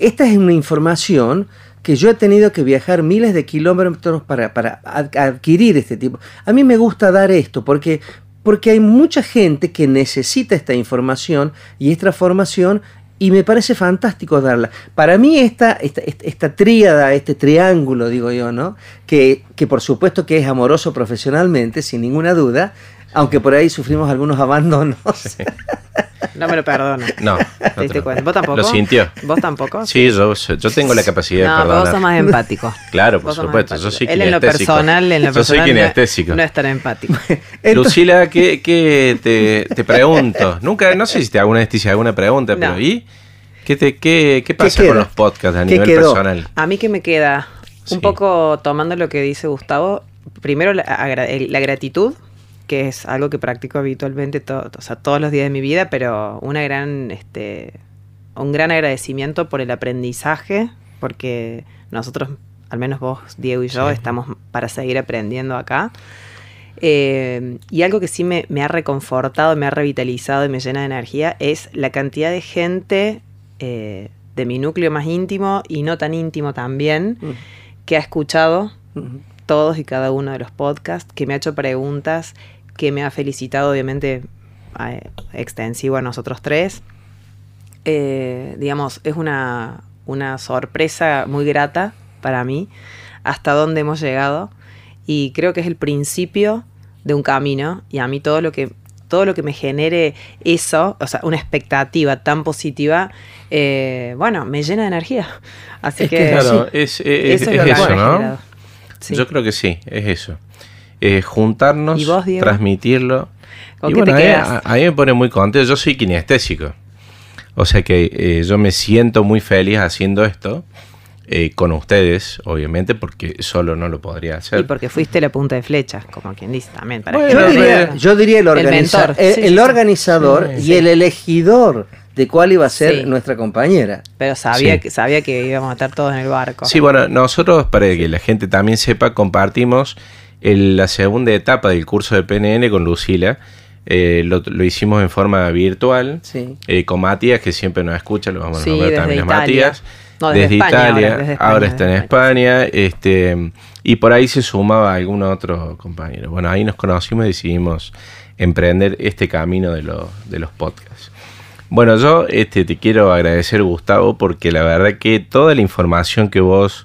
esta es una información que yo he tenido que viajar miles de kilómetros para, para ad- adquirir este tipo. A mí me gusta dar esto porque, porque hay mucha gente que necesita esta información y esta formación y me parece fantástico darla. Para mí esta, esta, esta, esta tríada, este triángulo, digo yo, ¿no? Que, que por supuesto que es amoroso profesionalmente, sin ninguna duda, aunque por ahí sufrimos algunos abandonos. No me lo perdono. No. ¿Te no diste te- cuenta? ¿Vos tampoco? ¿Lo sintió? ¿Vos tampoco? Sí, yo, yo tengo la capacidad de No, pero vos perdonar. sos más empático. Claro, por supuesto. Yo soy Él en lo personal, en lo Yo soy personal no- kinestésico. No, es tan empático. Entonces- Lucila, ¿qué, qué te, te pregunto? Nunca, no sé si te hago una, hice alguna pregunta, pero No. ¿y? ¿Qué, te, qué, qué pasa con los podcasts a ¿Qué nivel quedó? personal? A mí que me queda un Sí. poco tomando lo que dice Gustavo, primero la gratitud, que es algo que practico habitualmente to- o sea, todos los días de mi vida, pero una gran, este, un gran agradecimiento por el aprendizaje, porque nosotros, al menos vos, Diego y yo, Sí. estamos para seguir aprendiendo acá. Eh, y algo que sí me, me ha reconfortado, me ha revitalizado y me llena de energía es la cantidad de gente eh, de mi núcleo más íntimo y no tan íntimo también, que ha escuchado todos y cada uno de los podcasts, que me ha hecho preguntas, que me ha felicitado, obviamente, extensivo a nosotros tres. Eh, digamos, es una, una sorpresa muy grata para mí hasta dónde hemos llegado y creo que es el principio de un camino y a mí todo lo que todo lo que me genere eso, o sea, una expectativa tan positiva, eh, bueno, me llena de energía. Así Es que, que Claro, sí. es, es- eso es es ¿no? Sí. Yo creo que sí, es eso. Eh, juntarnos, ¿Y vos, transmitirlo. ¿Con Y qué te bueno, mí- quedas? a, a mí me pone muy contento. Yo soy kinestésico. O sea que eh, yo me siento muy feliz haciendo esto. eh, con ustedes, obviamente, porque solo no lo podría hacer. Y porque fuiste la punta de flecha, como quien dice también. Para Bueno, Yo diría, pero- yo diría el, El organiza- mentor. el, Sí, el sí, sí. organizador Sí, y sí. el elegidor de cuál iba a ser Sí. nuestra compañera. Pero sabía, Sí. que, sabía que íbamos a estar todos en el barco. Sí, bueno, nosotros, para que la gente también sepa, compartimos el- la segunda etapa del curso de PNN con Lucila. Eh, lo, lo hicimos en forma virtual Sí. eh, con Matías, que siempre nos escucha, lo vamos a nombrar desde también a Italia. Matías. No, desde España Italia, ahora, desde España, ahora está en desde España, este, y por ahí se sumaba algún otro compañero. Bueno, ahí nos conocimos y decidimos emprender este camino de, los de los podcasts. Bueno, yo este, te quiero agradecer, Gustavo, porque la verdad que toda la información que vos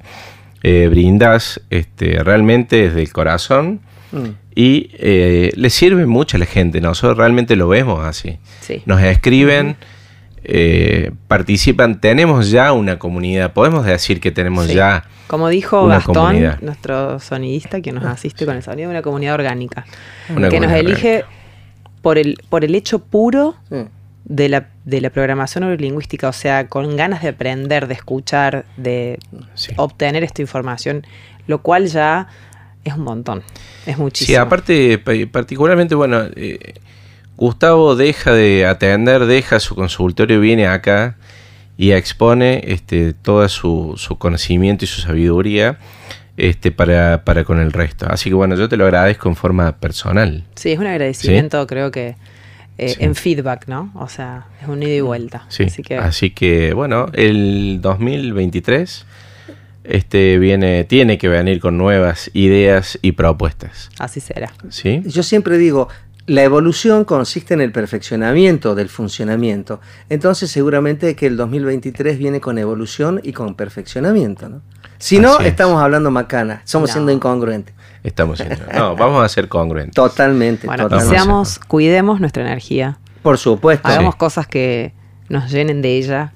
eh, brindás este, realmente es del corazón Mm. y eh, le sirve mucho a la gente. Nosotros realmente lo vemos así. Sí. Nos escriben, eh, participan. Tenemos ya una comunidad. Podemos decir que tenemos Sí. ya. Como dijo Una Gastón, comunidad. nuestro sonidista que nos asiste con el sonido, una comunidad orgánica. Una que nos elige por el, por el hecho puro Sí. de la, de la programación neurolingüística, o sea, con ganas de aprender, de escuchar, de Sí. obtener esta información, lo cual ya es un montón, es muchísimo. Sí, aparte, pa- particularmente, bueno, eh, Gustavo deja de atender, deja su consultorio, viene acá y expone este, todo su, su conocimiento y su sabiduría este, para, para con el resto. Así que bueno, yo te lo agradezco en forma personal. Sí, es un agradecimiento, creo que eh, Sí. en feedback, ¿no? O sea, es un ida y vuelta. Sí, Así que bueno, el 2023 este, viene, tiene que venir con nuevas ideas y propuestas. así será. ¿Sí? Yo siempre digo, la evolución consiste en el perfeccionamiento del funcionamiento. Entonces seguramente que el 2023 viene con evolución y con perfeccionamiento. ¿no? Si no, es. estamos hablando macana, estamos No. siendo incongruentes. Estamos siendo. No, vamos a ser congruentes. Totalmente, Bueno, totalmente. seamos, cuidemos nuestra energía, Por supuesto. hagamos Sí. cosas que nos llenen de ella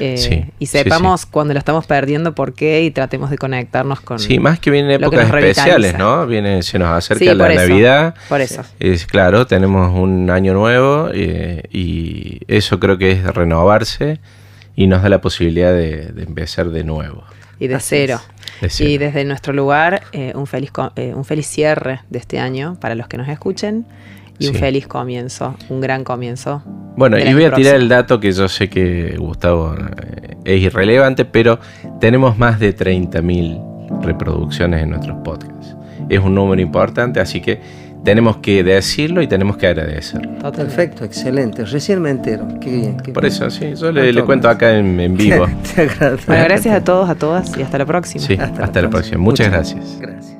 eh, Sí, y sí, sepamos cuando la estamos perdiendo por qué y tratemos de conectarnos con... Sí, más que vienen que épocas especiales, ¿no? Viene, se nos acerca Sí, la por eso, Navidad. Por eso. Es claro, tenemos un año nuevo eh, y eso creo que es renovarse y nos da la posibilidad de, de empezar de nuevo. Y de Así cero. De cero. Y desde nuestro lugar, eh, un, feliz eh, un feliz cierre de este año para los que nos escuchen y un feliz comienzo, un gran comienzo. Bueno, y voy a tirar próximo. el dato que yo sé que Gustavo eh, es irrelevante, pero tenemos más de 30.000 reproducciones en nuestros podcasts. Es un número importante, así que tenemos que decirlo y tenemos que agradecerlo. Perfecto, excelente. Recién me entero. Qué bien. qué Por bien. eso, sí, yo le, cuento acá en, en vivo. Te agradezco. Bueno, gracias a todos, a todas y hasta la próxima. Sí, hasta, la próxima. Muchas gracias. Gracias.